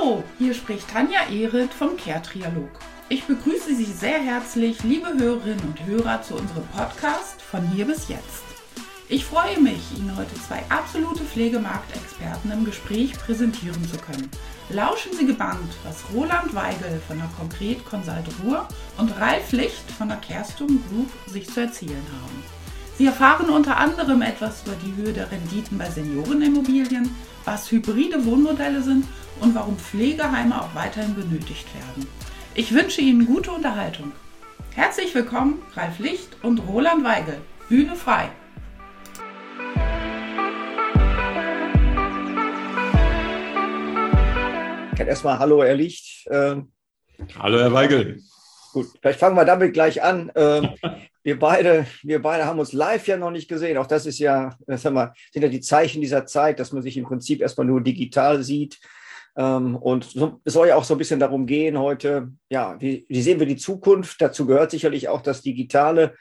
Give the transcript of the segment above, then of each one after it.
Hallo, hier spricht Tanja Ehret vom Care-Trialog. Ich begrüße Sie sehr herzlich, liebe Hörerinnen und Hörer, zu unserem Podcast von hier bis jetzt. Ich freue mich, Ihnen heute zwei absolute Pflegemarktexperten im Gespräch präsentieren zu können. Lauschen Sie gebannt, was Roland Weigel von der Konkret Consult Ruhr und Ralf Licht von der Kerstum Group sich zu erzählen haben. Sie erfahren unter anderem etwas über die Höhe der Renditen bei Seniorenimmobilien, was hybride Wohnmodelle sind und warum Pflegeheime auch weiterhin benötigt werden. Ich wünsche Ihnen gute Unterhaltung. Herzlich willkommen, Ralf Licht und Roland Weigel. Bühne frei. Erstmal Hallo, Herr Licht. Ähm, Hallo, Herr Weigel. Gut, vielleicht fangen wir damit gleich an. Wir beide, wir beide haben uns live ja noch nicht gesehen. Auch das ist ja, sag mal, sind ja die Zeichen dieser Zeit, dass man sich im Prinzip erstmal nur digital sieht. Ähm, und es soll ja auch so ein bisschen darum gehen heute, ja, wie, wie sehen wir die Zukunft? Dazu gehört sicherlich auch das Digitale,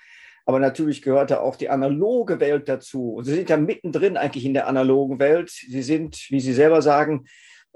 aber natürlich gehört da auch die analoge Welt dazu. Und Sie sind ja mittendrin eigentlich in der analogen Welt. Sie sind, wie Sie selber sagen,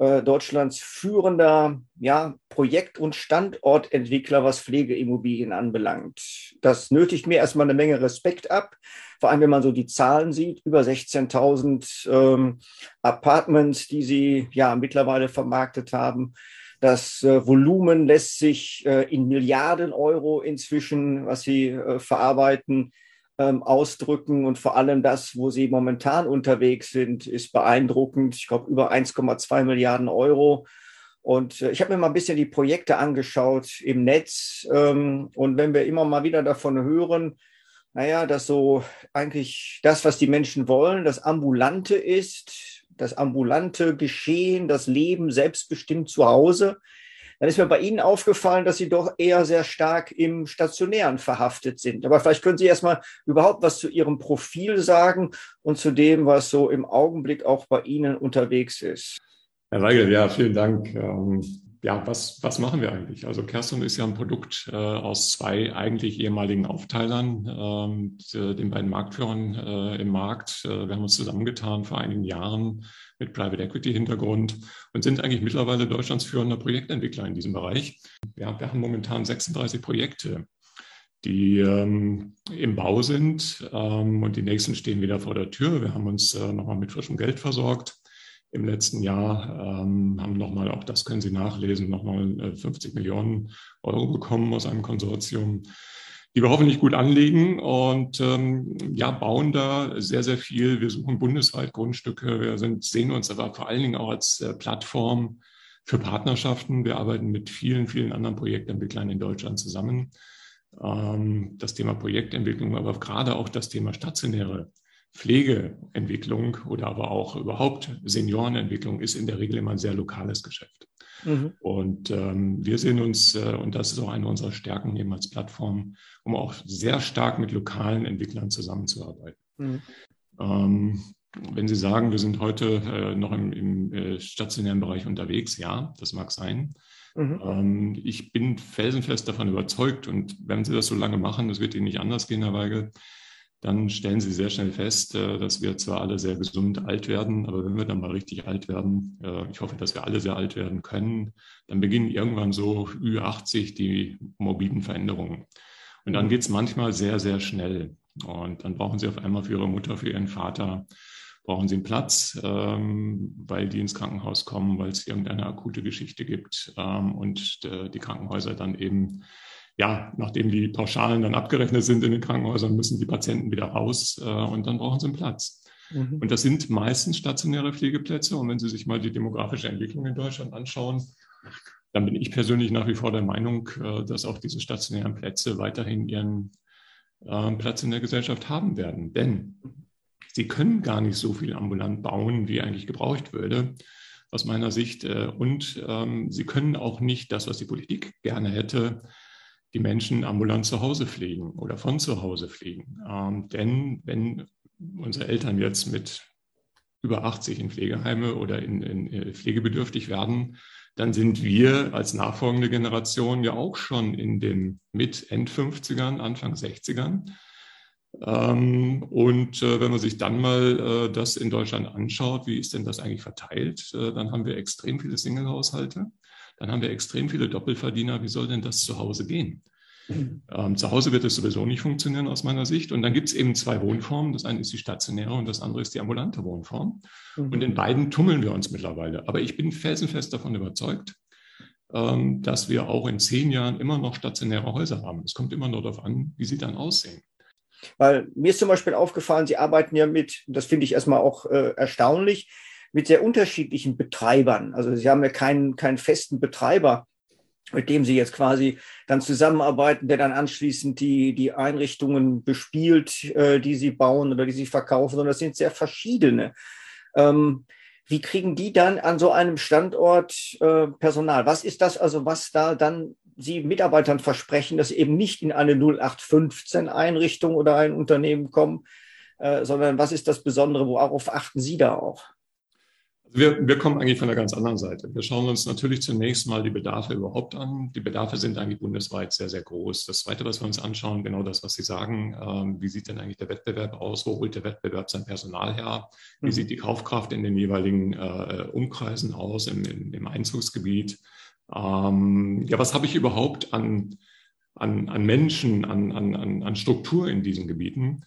äh, Deutschlands führender ja, Projekt- und Standortentwickler, was Pflegeimmobilien anbelangt. Das nötigt mir erstmal eine Menge Respekt ab, vor allem wenn man so die Zahlen sieht, über 16.000 ähm, Apartments, die sie ja mittlerweile vermarktet haben. Das äh, Volumen lässt sich äh, in Milliarden Euro inzwischen, was sie äh, verarbeiten, ähm, ausdrücken. Und vor allem das, wo sie momentan unterwegs sind, ist beeindruckend. Ich glaube, über 1,2 Milliarden Euro. Und äh, ich habe mir mal ein bisschen die Projekte angeschaut im Netz. Ähm, und wenn wir immer mal wieder davon hören, naja, dass so eigentlich das, was die Menschen wollen, das Ambulante ist, das ambulante Geschehen, das Leben selbstbestimmt zu Hause, dann ist mir bei Ihnen aufgefallen, dass Sie doch eher sehr stark im Stationären verhaftet sind. Aber vielleicht können Sie erstmal überhaupt was zu Ihrem Profil sagen und zu dem, was so im Augenblick auch bei Ihnen unterwegs ist. Herr Weigel, ja, vielen Dank. Ähm, ja, was, was machen wir eigentlich? Also Kerstin ist ja ein Produkt äh, aus zwei eigentlich ehemaligen Aufteilern, ähm, den beiden Marktführern äh, im Markt. Äh, wir haben uns zusammengetan vor einigen Jahren mit Private Equity Hintergrund und sind eigentlich mittlerweile Deutschlands führender Projektentwickler in diesem Bereich. Ja, wir haben momentan 36 Projekte, die ähm, im Bau sind ähm, und die nächsten stehen wieder vor der Tür. Wir haben uns äh, nochmal mit frischem Geld versorgt im letzten Jahr, ähm, haben nochmal, auch das können Sie nachlesen, nochmal 50 äh, Millionen Euro bekommen aus einem Konsortium, die wir hoffentlich gut anlegen und ähm, ja, bauen da sehr, sehr viel. Wir suchen bundesweit Grundstücke. Wir sind, sehen uns aber vor allen Dingen auch als äh, Plattform für Partnerschaften. Wir arbeiten mit vielen, vielen anderen Projektentwicklern in Deutschland zusammen. Ähm, das Thema Projektentwicklung, aber gerade auch das Thema stationäre Pflegeentwicklung oder aber auch überhaupt Seniorenentwicklung ist in der Regel immer ein sehr lokales Geschäft. Mhm. Und ähm, wir sehen uns, äh, und das ist auch eine unserer Stärken eben als Plattform, um auch sehr stark mit lokalen Entwicklern zusammenzuarbeiten. Mhm. Ähm, wenn Sie sagen, wir sind heute äh, noch im, im äh, stationären Bereich unterwegs, ja, das mag sein. Mhm. Ähm, ich bin felsenfest davon überzeugt und wenn Sie das so lange machen, das wird Ihnen nicht anders gehen, Herr Weigel, dann stellen sie sehr schnell fest, äh, dass wir zwar alle sehr gesund alt werden, aber wenn wir dann mal richtig alt werden, äh, ich hoffe, dass wir alle sehr alt werden können, dann beginnen irgendwann so Ü80 die morbiden Veränderungen. Und dann geht es manchmal sehr, sehr schnell. Und dann brauchen sie auf einmal für ihre Mutter, für ihren Vater, brauchen sie einen Platz, ähm, weil die ins Krankenhaus kommen, weil es irgendeine akute Geschichte gibt ähm, und äh, die Krankenhäuser dann eben ja, nachdem die Pauschalen dann abgerechnet sind in den Krankenhäusern, müssen die Patienten wieder raus äh, und dann brauchen sie einen Platz. Mhm. Und das sind meistens stationäre Pflegeplätze. Und wenn Sie sich mal die demografische Entwicklung in Deutschland anschauen, dann bin ich persönlich nach wie vor der Meinung, äh, dass auch diese stationären Plätze weiterhin ihren äh, Platz in der Gesellschaft haben werden. Denn sie können gar nicht so viel ambulant bauen, wie eigentlich gebraucht würde, aus meiner Sicht. Äh, und ähm, sie können auch nicht das, was die Politik gerne hätte, die Menschen ambulant zu Hause pflegen oder von zu Hause pflegen. Ähm, denn wenn unsere Eltern jetzt mit über 80 in Pflegeheime oder in, in äh, pflegebedürftig werden, dann sind wir als nachfolgende Generation ja auch schon in den mit End 50ern, Anfang 60ern. Ähm, und äh, wenn man sich dann mal äh, das in Deutschland anschaut, wie ist denn das eigentlich verteilt, äh, dann haben wir extrem viele Single-Haushalte, dann haben wir extrem viele Doppelverdiener. Wie soll denn das zu Hause gehen? Ähm, zu Hause wird es sowieso nicht funktionieren aus meiner Sicht. Und dann gibt es eben zwei Wohnformen. Das eine ist die stationäre und das andere ist die ambulante Wohnform. Mhm. Und in beiden tummeln wir uns mittlerweile. Aber ich bin felsenfest davon überzeugt, ähm, dass wir auch in zehn Jahren immer noch stationäre Häuser haben. Es kommt immer nur darauf an, wie sie dann aussehen. Weil mir ist zum Beispiel aufgefallen, Sie arbeiten ja mit, das finde ich erstmal auch äh, erstaunlich, mit sehr unterschiedlichen Betreibern. Also Sie haben ja keinen, keinen festen Betreiber, mit dem Sie jetzt quasi dann zusammenarbeiten, der dann anschließend die, die Einrichtungen bespielt, äh, die Sie bauen oder die Sie verkaufen, sondern das sind sehr verschiedene. Ähm, wie kriegen die dann an so einem Standort äh, Personal? Was ist das also, was da dann Sie Mitarbeitern versprechen, dass sie eben nicht in eine 0815 Einrichtung oder ein Unternehmen kommen, äh, sondern was ist das Besondere, worauf achten Sie da auch? Wir, wir kommen eigentlich von der ganz anderen Seite. Wir schauen uns natürlich zunächst mal die Bedarfe überhaupt an. Die Bedarfe sind eigentlich bundesweit sehr, sehr groß. Das Zweite, was wir uns anschauen, genau das, was Sie sagen, ähm, wie sieht denn eigentlich der Wettbewerb aus? Wo holt der Wettbewerb sein Personal her? Wie mhm. sieht die Kaufkraft in den jeweiligen äh, Umkreisen aus, im, im, im Einzugsgebiet? Ähm, ja, was habe ich überhaupt an, an, an Menschen, an, an, an Struktur in diesen Gebieten?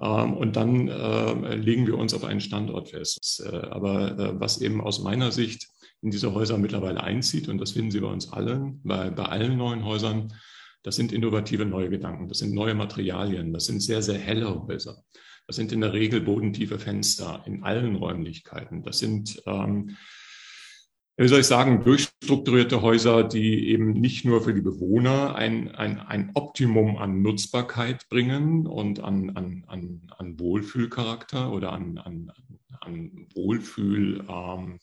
Ähm, und dann äh, legen wir uns auf einen Standort fest. Äh, aber äh, was eben aus meiner Sicht in diese Häuser mittlerweile einzieht, und das finden Sie bei uns allen, bei, bei allen neuen Häusern, das sind innovative neue Gedanken, das sind neue Materialien, das sind sehr, sehr helle Häuser. Das sind in der Regel bodentiefe Fenster in allen Räumlichkeiten. Das sind ähm, wie soll ich sagen, durchstrukturierte Häuser, die eben nicht nur für die Bewohner ein, ein, ein Optimum an Nutzbarkeit bringen und an, an, an, an Wohlfühlcharakter oder an, an, an Wohlfühl. Ähm,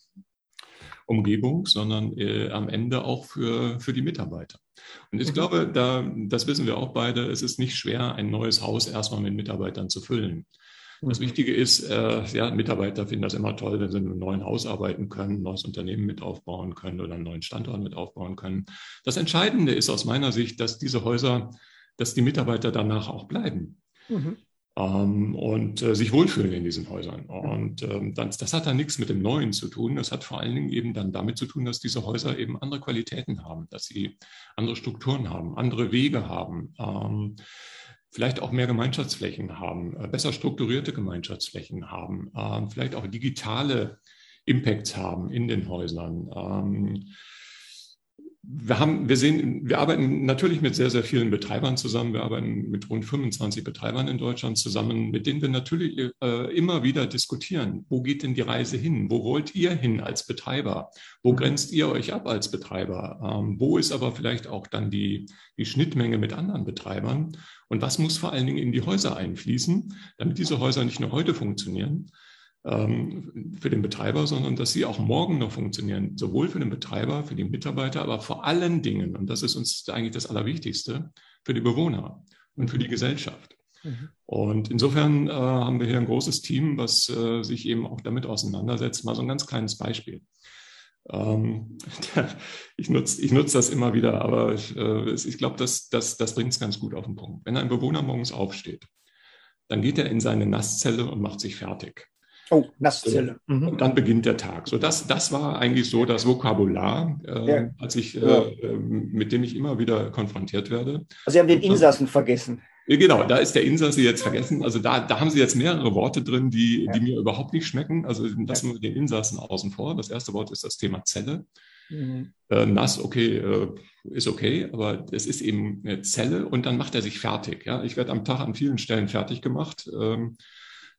Umgebung, sondern äh, am Ende auch für, für die Mitarbeiter. Und ich mhm. glaube, da, das wissen wir auch beide, es ist nicht schwer, ein neues Haus erstmal mit Mitarbeitern zu füllen. Das. Wichtige ist, äh, ja, Mitarbeiter finden das immer toll, wenn sie in einem neuen Haus arbeiten können, ein neues Unternehmen mit aufbauen können oder einen neuen Standort mit aufbauen können. Das Entscheidende ist aus meiner Sicht, dass diese Häuser, dass die Mitarbeiter danach auch bleiben. Mhm. Ähm, und äh, sich wohlfühlen in diesen Häusern. Und ähm, das, das, hat dann nichts mit dem Neuen zu tun. Das hat vor allen Dingen eben dann damit zu tun, dass diese Häuser eben andere Qualitäten haben, dass sie andere Strukturen haben, andere Wege haben. Ähm, vielleicht auch mehr Gemeinschaftsflächen haben, äh, besser strukturierte Gemeinschaftsflächen haben, ähm, vielleicht auch digitale Impacts haben in den Häusern. Wir haben, wir sehen, wir arbeiten natürlich mit sehr, sehr vielen Betreibern zusammen. Wir arbeiten mit rund 25 Betreibern in Deutschland zusammen, mit denen wir natürlich äh, immer wieder diskutieren. Wo geht denn die Reise hin? Wo wollt ihr hin als Betreiber? Wo mhm. grenzt ihr euch ab als Betreiber? Ähm, wo ist aber vielleicht auch dann die, die Schnittmenge mit anderen Betreibern? Und was muss vor allen Dingen in die Häuser einfließen, damit diese Häuser nicht nur heute funktionieren, für den Betreiber, sondern dass sie auch morgen noch funktionieren, sowohl für den Betreiber, für die Mitarbeiter, aber vor allen Dingen, und das ist uns eigentlich das Allerwichtigste, für die Bewohner und für die gesellschaft. Mhm. Und insofern äh, haben wir hier ein großes Team, was äh, sich eben auch damit auseinandersetzt. Mal so ein ganz kleines Beispiel. Ähm, ich nutze ich nutz das immer wieder, aber ich, äh, ich glaube, das, das, das bringt es ganz gut auf den Punkt. Wenn ein Bewohner morgens aufsteht, dann geht er in seine Nasszelle und macht sich fertig. Oh, Nasszelle. Mhm. Und dann beginnt der Tag. So, das, das war eigentlich so das Vokabular, äh, ja. als ich, äh, ja. äh, mit dem ich immer wieder konfrontiert werde. Also Sie haben den Insassen vergessen. Genau, da ist der Insasse jetzt vergessen. Also da, da haben Sie jetzt mehrere Worte drin, die, ja. die mir überhaupt nicht schmecken. Also lassen wir den Insassen außen vor. Das erste Wort ist das Thema Zelle. Mhm. Äh, nass, okay, äh, ist okay, aber es ist eben eine Zelle und dann macht er sich fertig. Ja? Ich werde am Tag an vielen Stellen fertig gemacht. Ähm,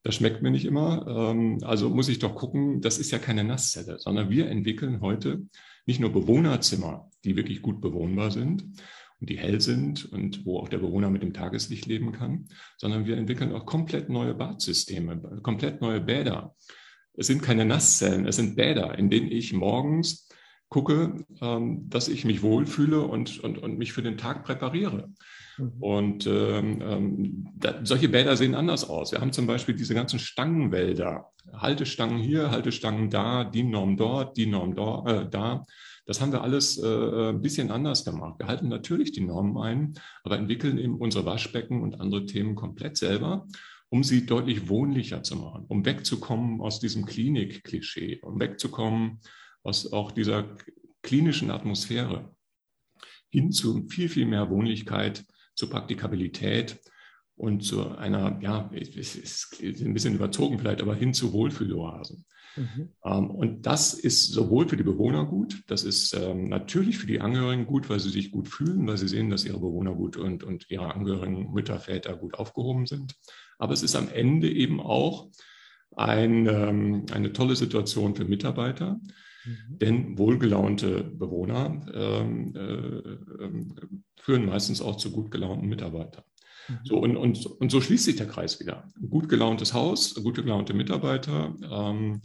das schmeckt mir nicht immer. Ähm, also muss ich doch gucken, das ist ja keine Nasszelle, sondern wir entwickeln heute nicht nur Bewohnerzimmer, die wirklich gut bewohnbar sind und die hell sind und wo auch der Bewohner mit dem Tageslicht leben kann, sondern wir entwickeln auch komplett neue Badsysteme, komplett neue Bäder. Es sind keine Nasszellen, es sind Bäder, in denen ich morgens gucke, ähm, dass ich mich wohlfühle und, und, und mich für den Tag präpariere. Mhm. Und ähm, ähm, da, solche Bäder sehen anders aus. Wir haben zum Beispiel diese ganzen Stangenwälder. Haltestangen hier, Haltestangen da, die Norm dort, die Norm dort, äh, da. Das haben wir alles äh, ein bisschen anders gemacht. Wir halten natürlich die Normen ein, aber entwickeln eben unsere Waschbecken und andere Themen komplett selber, um sie deutlich wohnlicher zu machen, um wegzukommen aus diesem Klinik-Klischee, um wegzukommen aus auch dieser klinischen Atmosphäre hin zu viel, viel mehr Wohnlichkeit, zu Praktikabilität und zu einer, ja, es ist ein bisschen überzogen vielleicht, aber hin zu Wohlfühloasen. Mhm. Ähm, und das ist sowohl für die Bewohner gut, das ist ähm, natürlich für die Angehörigen gut, weil sie sich gut fühlen, weil sie sehen, dass ihre Bewohner gut und, und ihre Angehörigen, Mütter, Väter gut aufgehoben sind. Aber es ist am Ende eben auch ein, ähm, eine tolle Situation für Mitarbeiter, mhm. denn wohlgelaunte Bewohner ähm, äh, äh, führen meistens auch zu gut gelaunten Mitarbeitern. So, und, und, und so schließt sich der Kreis wieder. Ein gut gelauntes Haus, gute gelaunte Mitarbeiter, ähm,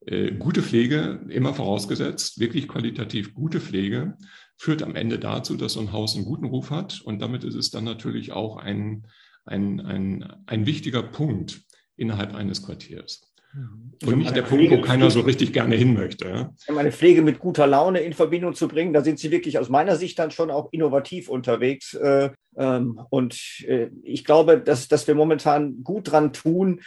äh, gute Pflege, immer vorausgesetzt, wirklich qualitativ gute Pflege, führt am Ende dazu, dass so ein Haus einen guten Ruf hat. Und damit ist es dann natürlich auch ein, ein, ein, ein wichtiger Punkt innerhalb eines Quartiers. Mhm. Und nicht der Punkt, wo keiner so richtig gerne hin möchte. Um eine Pflege mit guter Laune in Verbindung zu bringen, da sind Sie wirklich aus meiner Sicht dann schon auch innovativ unterwegs. Äh, ähm, und äh, ich glaube, dass, dass wir momentan gut dran tun,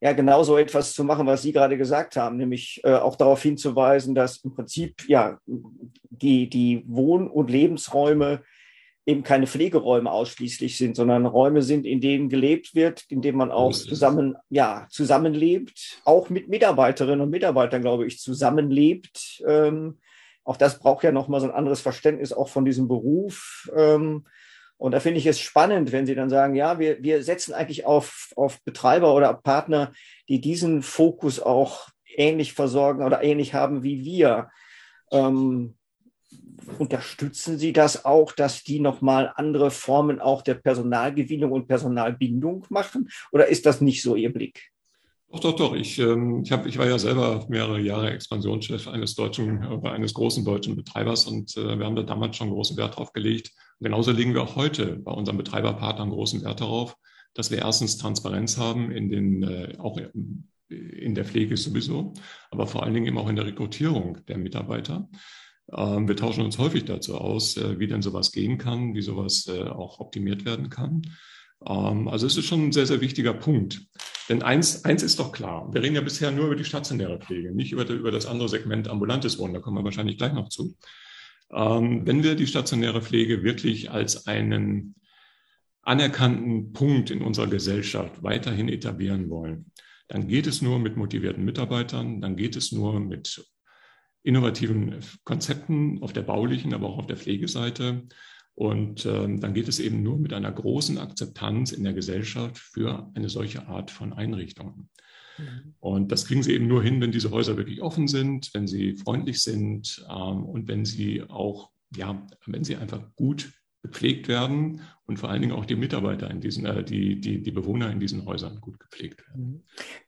ja, genau so etwas zu machen, was Sie gerade gesagt haben, nämlich äh, auch darauf hinzuweisen, dass im Prinzip ja die, die Wohn- und Lebensräume eben keine Pflegeräume ausschließlich sind, sondern Räume sind, in denen gelebt wird, in denen man auch zusammen, ja, zusammenlebt, auch mit Mitarbeiterinnen und Mitarbeitern, glaube ich, zusammenlebt. Ähm, auch das braucht ja nochmal so ein anderes Verständnis auch von diesem Beruf. Ähm, und da finde ich es spannend, wenn Sie dann sagen, ja, wir, wir setzen eigentlich auf, auf Betreiber oder Partner, die diesen Fokus auch ähnlich versorgen oder ähnlich haben wie wir. Ähm, unterstützen Sie das auch, dass die nochmal andere Formen auch der Personalgewinnung und Personalbindung machen? Oder ist das nicht so Ihr Blick? Doch, doch, doch. Ich, ähm, ich, hab, ich war ja selber mehrere Jahre Expansionschef eines deutschen, äh, eines großen deutschen Betreibers und äh, wir haben da damals schon großen Wert drauf gelegt. Und genauso legen wir auch heute bei unseren Betreiberpartnern großen Wert darauf, dass wir erstens Transparenz haben in den, äh, auch in der Pflege sowieso, aber vor allen Dingen eben auch in der Rekrutierung der Mitarbeiter. Ähm, wir tauschen uns häufig dazu aus, äh, wie denn sowas gehen kann, wie sowas äh, auch optimiert werden kann. Ähm, also es ist schon ein sehr, sehr wichtiger Punkt. Denn eins, eins ist doch klar, wir reden ja bisher nur über die stationäre Pflege, nicht über, über das andere Segment ambulantes Wohnen, da kommen wir wahrscheinlich gleich noch zu. Ähm, wenn wir die stationäre Pflege wirklich als einen anerkannten Punkt in unserer Gesellschaft weiterhin etablieren wollen, dann geht es nur mit motivierten Mitarbeitern, dann geht es nur mit innovativen Konzepten auf der baulichen, aber auch auf der Pflegeseite. Und ähm, dann geht es eben nur mit einer großen Akzeptanz in der Gesellschaft für eine solche Art von Einrichtungen. Mhm. Und das kriegen sie eben nur hin, wenn diese Häuser wirklich offen sind, wenn sie freundlich sind ähm, und wenn sie auch, ja, wenn sie einfach gut gepflegt werden und vor allen Dingen auch die Mitarbeiter in diesen, äh, die, die, die Bewohner in diesen Häusern gut gepflegt werden. Mhm.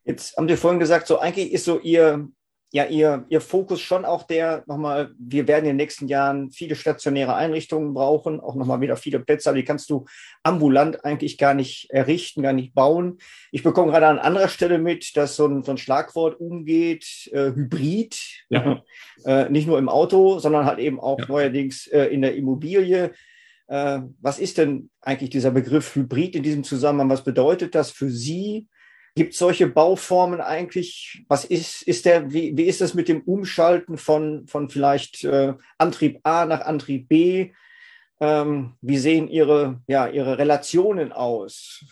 Jetzt haben Sie vorhin gesagt, so eigentlich ist so Ihr, ja ihr, ihr Fokus schon auch der, nochmal, wir werden in den nächsten Jahren viele stationäre Einrichtungen brauchen, auch nochmal wieder viele Plätze, aber die kannst du ambulant eigentlich gar nicht errichten, gar nicht bauen. Ich bekomme gerade an anderer Stelle mit, dass so ein, so ein Schlagwort umgeht, äh, Hybrid, ja. äh, nicht nur im Auto, sondern halt eben auch ja. neuerdings äh, in der Immobilie. Äh, was ist denn eigentlich dieser Begriff Hybrid in diesem Zusammenhang? Was bedeutet das für Sie? Gibt es solche Bauformen eigentlich? Was ist, ist der, wie, wie ist das mit dem Umschalten von, von vielleicht äh, Antrieb A nach Antrieb B? Ähm, wie sehen Ihre, ja, Ihre Relationen aus?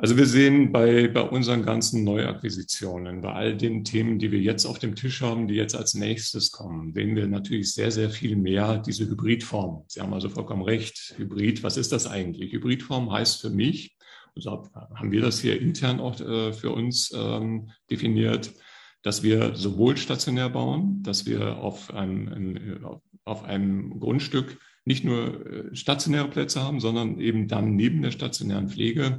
Also wir sehen bei, bei unseren ganzen Neuakquisitionen, bei all den Themen, die wir jetzt auf dem Tisch haben, die jetzt als nächstes kommen, sehen wir natürlich sehr, sehr viel mehr diese Hybridform. Sie haben also vollkommen recht. Hybrid, was ist das eigentlich? Hybridform heißt für mich, so haben wir das hier intern auch äh, für uns ähm, definiert, dass wir sowohl stationär bauen, dass wir auf einem, auf einem Grundstück nicht nur äh, stationäre Plätze haben, sondern eben dann neben der stationären Pflege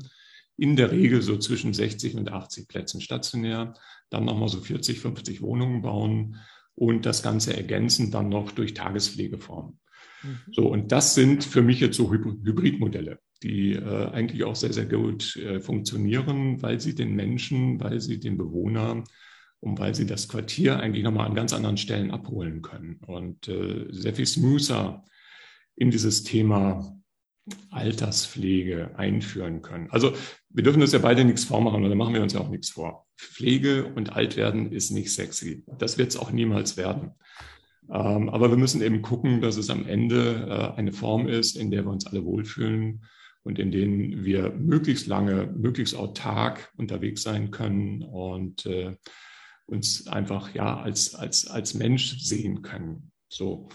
in der Regel so zwischen 60 und 80 Plätzen stationär, dann nochmal so 40, 50 Wohnungen bauen und das Ganze ergänzen dann noch durch Tagespflegeformen. Mhm. So, und das sind für mich jetzt so Hybridmodelle die äh, eigentlich auch sehr, sehr gut äh, funktionieren, weil sie den Menschen, weil sie den Bewohner und weil sie das Quartier eigentlich nochmal an ganz anderen Stellen abholen können und äh, sehr viel smoother in dieses Thema Alterspflege einführen können. Also wir dürfen uns ja beide nichts vormachen oder machen wir uns ja auch nichts vor. Pflege und Altwerden ist nicht sexy. Das wird es auch niemals werden. Ähm, aber wir müssen eben gucken, dass es am Ende äh, eine Form ist, in der wir uns alle wohlfühlen und in denen wir möglichst lange, möglichst autark unterwegs sein können und äh, uns einfach ja als, als, als Mensch sehen können. So.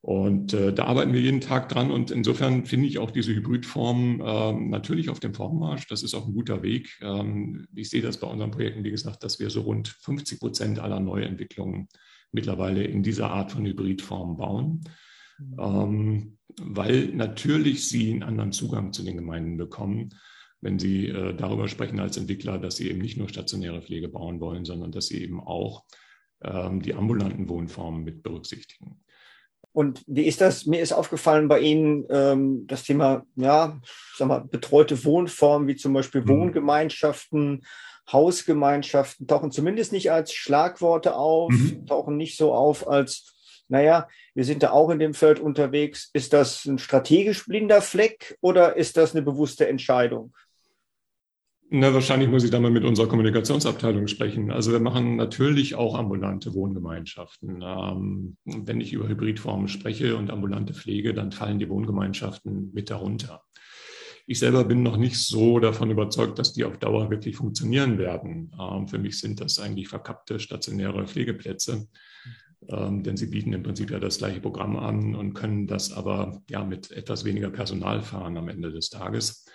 Und äh, da arbeiten wir jeden Tag dran. Und insofern finde ich auch diese Hybridform ähm, natürlich auf dem Vormarsch. Das ist auch ein guter Weg. Ähm, ich sehe das bei unseren Projekten, wie gesagt, dass wir so rund 50 Prozent aller Neuentwicklungen mittlerweile in dieser Art von Hybridform bauen. Mhm. Ähm, weil natürlich sie einen anderen Zugang zu den Gemeinden bekommen, wenn sie äh, darüber sprechen als Entwickler, dass sie eben nicht nur stationäre Pflege bauen wollen, sondern dass sie eben auch ähm, die ambulanten Wohnformen mit berücksichtigen. Und wie ist das? Mir ist aufgefallen bei Ihnen ähm, das Thema, ja, sag mal, betreute Wohnformen, wie zum Beispiel mhm. Wohngemeinschaften, Hausgemeinschaften, tauchen zumindest nicht als Schlagworte auf, mhm. tauchen nicht so auf als, naja, wir sind da auch in dem Feld unterwegs. Ist das ein strategisch blinder Fleck oder ist das eine bewusste Entscheidung? Na, wahrscheinlich muss ich da mal mit unserer Kommunikationsabteilung sprechen. Also wir machen natürlich auch ambulante Wohngemeinschaften. Ähm, wenn ich über Hybridformen spreche und ambulante Pflege, dann fallen die Wohngemeinschaften mit darunter. Ich selber bin noch nicht so davon überzeugt, dass die auf Dauer wirklich funktionieren werden. Ähm, für mich sind das eigentlich verkappte stationäre Pflegeplätze, ähm, denn sie bieten im Prinzip ja das gleiche Programm an und können das aber ja mit etwas weniger Personal fahren am Ende des Tages.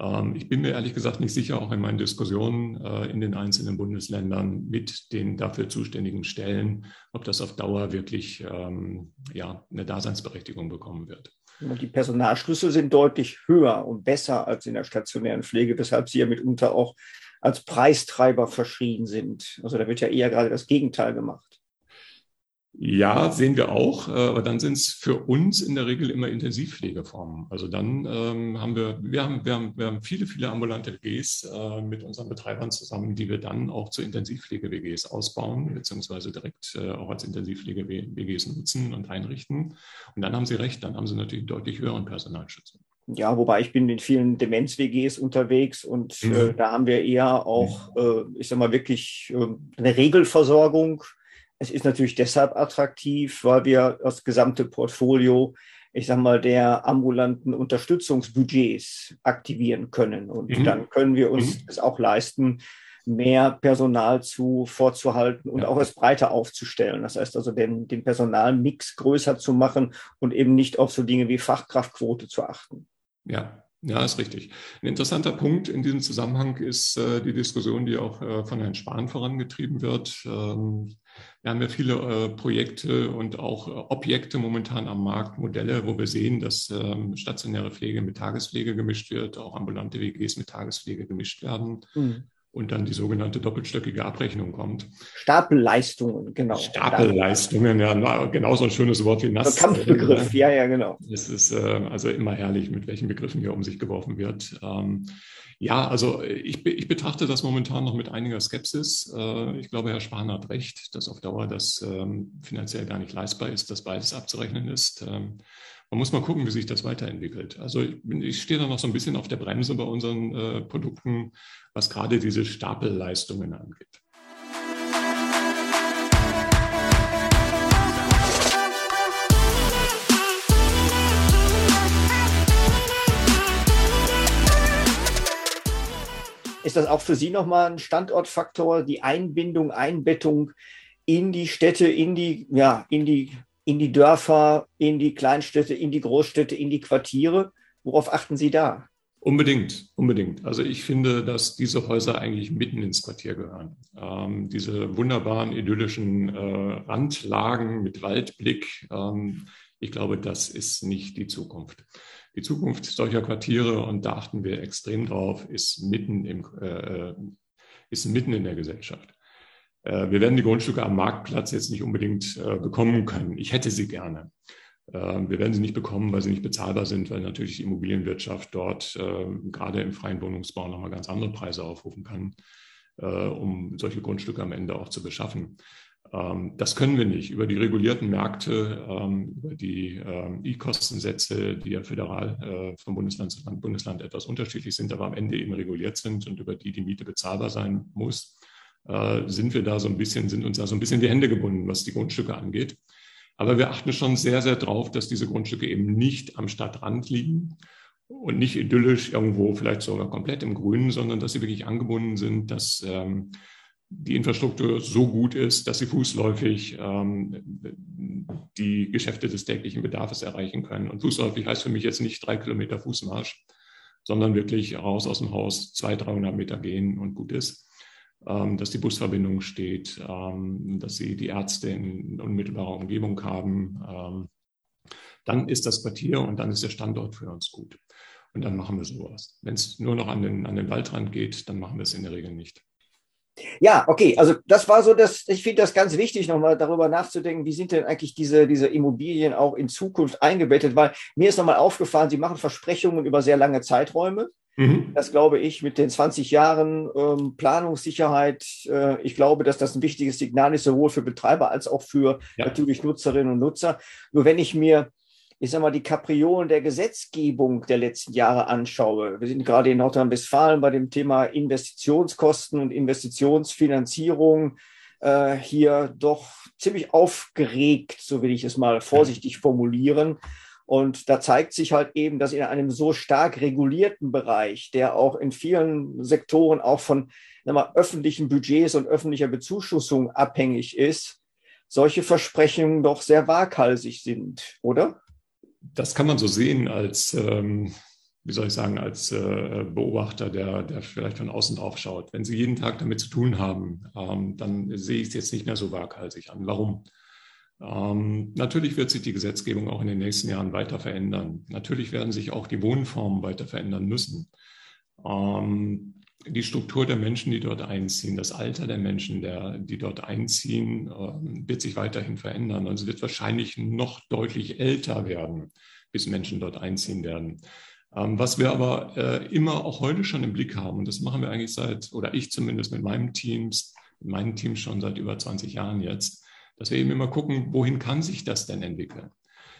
Ähm, ich bin mir ehrlich gesagt nicht sicher, auch in meinen Diskussionen äh, in den einzelnen Bundesländern mit den dafür zuständigen Stellen, ob das auf Dauer wirklich ähm, ja, eine Daseinsberechtigung bekommen wird. Die Personalschlüssel sind deutlich höher und besser als in der stationären Pflege, weshalb sie ja mitunter auch als Preistreiber verschrien sind. Also da wird ja eher gerade das Gegenteil gemacht. Ja, sehen wir auch, äh, aber dann sind es für uns in der Regel immer Intensivpflegeformen. Also dann ähm, haben wir, wir haben, wir haben, wir haben viele, viele ambulante WGs äh, mit unseren Betreibern zusammen, die wir dann auch zu Intensivpflege-WGs ausbauen, beziehungsweise direkt äh, auch als Intensivpflege-WGs nutzen und einrichten. Und dann haben Sie recht, dann haben Sie natürlich deutlich höheren Personalschutz. Ja, wobei ich bin in vielen Demenz-WGs unterwegs und mhm. äh, da haben wir eher auch, mhm. äh, ich sag mal, wirklich eine Regelversorgung es ist natürlich deshalb attraktiv, weil wir das gesamte Portfolio, ich sag mal, der ambulanten Unterstützungsbudgets aktivieren können. Und mhm. dann können wir uns mhm. es auch leisten, mehr Personal zu vorzuhalten und ja. auch es breiter aufzustellen. Das heißt also, den, den Personalmix größer zu machen und eben nicht auf so Dinge wie Fachkraftquote zu achten. Ja, ja, ist richtig. Ein interessanter Punkt in diesem Zusammenhang ist äh, die Diskussion, die auch äh, von Herrn Spahn vorangetrieben wird. Ähm, wir haben ja viele äh, Projekte und auch äh, Objekte momentan am Markt, Modelle, wo wir sehen, dass ähm, stationäre Pflege mit Tagespflege gemischt wird, auch ambulante WGs mit Tagespflege gemischt werden. Mhm und dann die sogenannte doppelstöckige Abrechnung kommt. Stapelleistungen, genau. Stapelleistungen, ja, genau so ein schönes Wort wie nass. Kampfbegriff, ja, ja, genau. Es ist äh, also immer herrlich, mit welchen Begriffen hier um sich geworfen wird. Ähm, ja, also ich, ich, betrachte das momentan noch mit einiger Skepsis. Äh, ich glaube, Herr Spahn hat recht, dass auf Dauer das ähm, finanziell gar nicht leistbar ist, dass beides abzurechnen ist. Man muss mal gucken, wie sich das weiterentwickelt. Also ich, ich stehe da noch so ein bisschen auf der Bremse bei unseren äh, Produkten, was gerade diese Stapelleistungen angeht. Ist das auch für Sie nochmal ein Standortfaktor, die Einbindung, Einbettung in die Städte, in die, ja, in die in die Dörfer, in die Kleinstädte, in die Großstädte, in die Quartiere. Worauf achten Sie da? Unbedingt, unbedingt. Also ich finde, dass diese Häuser eigentlich mitten ins Quartier gehören. Ähm, diese wunderbaren idyllischen äh, Randlagen mit Waldblick, ähm, ich glaube, das ist nicht die Zukunft. Die Zukunft solcher Quartiere, und da achten wir extrem drauf, ist mitten, im, äh, äh ist mitten in der Gesellschaft. Äh, wir werden die Grundstücke am Marktplatz jetzt nicht unbedingt äh, bekommen können. Ich hätte sie gerne. Ähm, wir werden sie nicht bekommen, weil sie nicht bezahlbar sind, weil natürlich die Immobilienwirtschaft dort äh, gerade im freien Wohnungsbau nochmal ganz andere Preise aufrufen kann. um solche Grundstücke am Ende auch zu beschaffen. Ähm, das können wir nicht. Über die regulierten Märkte, ähm, über die E-Kostensätze, die ja föderal von Bundesland zu Bundesland etwas unterschiedlich sind, aber am Ende eben reguliert sind und über die die Miete bezahlbar sein muss, äh, sind wir da so ein bisschen, sind uns da so ein bisschen die Hände gebunden, was die Grundstücke angeht. Aber wir achten schon sehr, sehr drauf, dass diese Grundstücke eben nicht am Stadtrand liegen und nicht idyllisch irgendwo vielleicht sogar komplett im Grünen, sondern dass sie wirklich angebunden sind, dass ähm, die Infrastruktur so gut ist, dass sie fußläufig ähm, die Geschäfte des täglichen Bedarfs erreichen können. Und fußläufig heißt für mich jetzt nicht drei Kilometer Fußmarsch, sondern wirklich raus aus dem Haus, 200, 300 Meter gehen und gut ist. Ähm, dass die Busverbindung steht, ähm, dass sie die Ärzte in unmittelbarer Umgebung haben. Ähm, dann ist das Quartier und dann ist der Standort für uns gut. Und dann machen wir sowas. Wenn es nur noch an den, an den Waldrand geht, dann machen wir es in der Regel nicht. Ja, okay. Also das war so, dass ich finde das ganz wichtig, nochmal darüber nachzudenken, wie sind denn eigentlich diese, diese Immobilien auch in Zukunft eingebettet? Weil mir ist nochmal aufgefallen, Sie machen Versprechungen über sehr lange Zeiträume. Mhm. Das glaube ich mit den 20 Jahren ähm, Planungssicherheit. Äh, ich glaube, dass das ein wichtiges Signal ist, sowohl für Betreiber als auch für ja. natürlich Nutzerinnen und Nutzer. Nur wenn ich mir ich sag mal, die Kapriolen der Gesetzgebung der letzten Jahre anschaue. Wir sind gerade in Nordrhein-Westfalen bei dem Thema Investitionskosten und Investitionsfinanzierung äh, hier doch ziemlich aufgeregt, so will ich es mal vorsichtig formulieren. Und da zeigt sich halt eben, dass in einem so stark regulierten Bereich, der auch in vielen Sektoren auch von mal, öffentlichen Budgets und öffentlicher Bezuschussung abhängig ist, solche Versprechungen doch sehr waghalsig sind, oder? das kann man so sehen als, ähm, wie soll ich sagen, als äh, Beobachter, der, der vielleicht von außen drauf schaut. Wenn Sie jeden Tag damit zu tun haben, ähm, dann sehe ich es jetzt nicht mehr so waghalsig an. Warum? Ähm, natürlich wird sich die Gesetzgebung auch in den nächsten Jahren weiter verändern. Natürlich werden sich auch die Wohnformen weiter verändern müssen. Ähm, die Struktur der Menschen, die dort einziehen, das Alter der Menschen, der, die dort einziehen, äh, wird sich weiterhin verändern. Also wird wahrscheinlich noch deutlich älter werden, bis Menschen dort einziehen werden. Ähm, was wir aber äh, immer auch heute schon im Blick haben, und das machen wir eigentlich seit, oder ich zumindest mit meinem Teams, mit meinen Teams schon seit über 20 Jahren jetzt, dass wir eben immer gucken, wohin kann sich das denn entwickeln?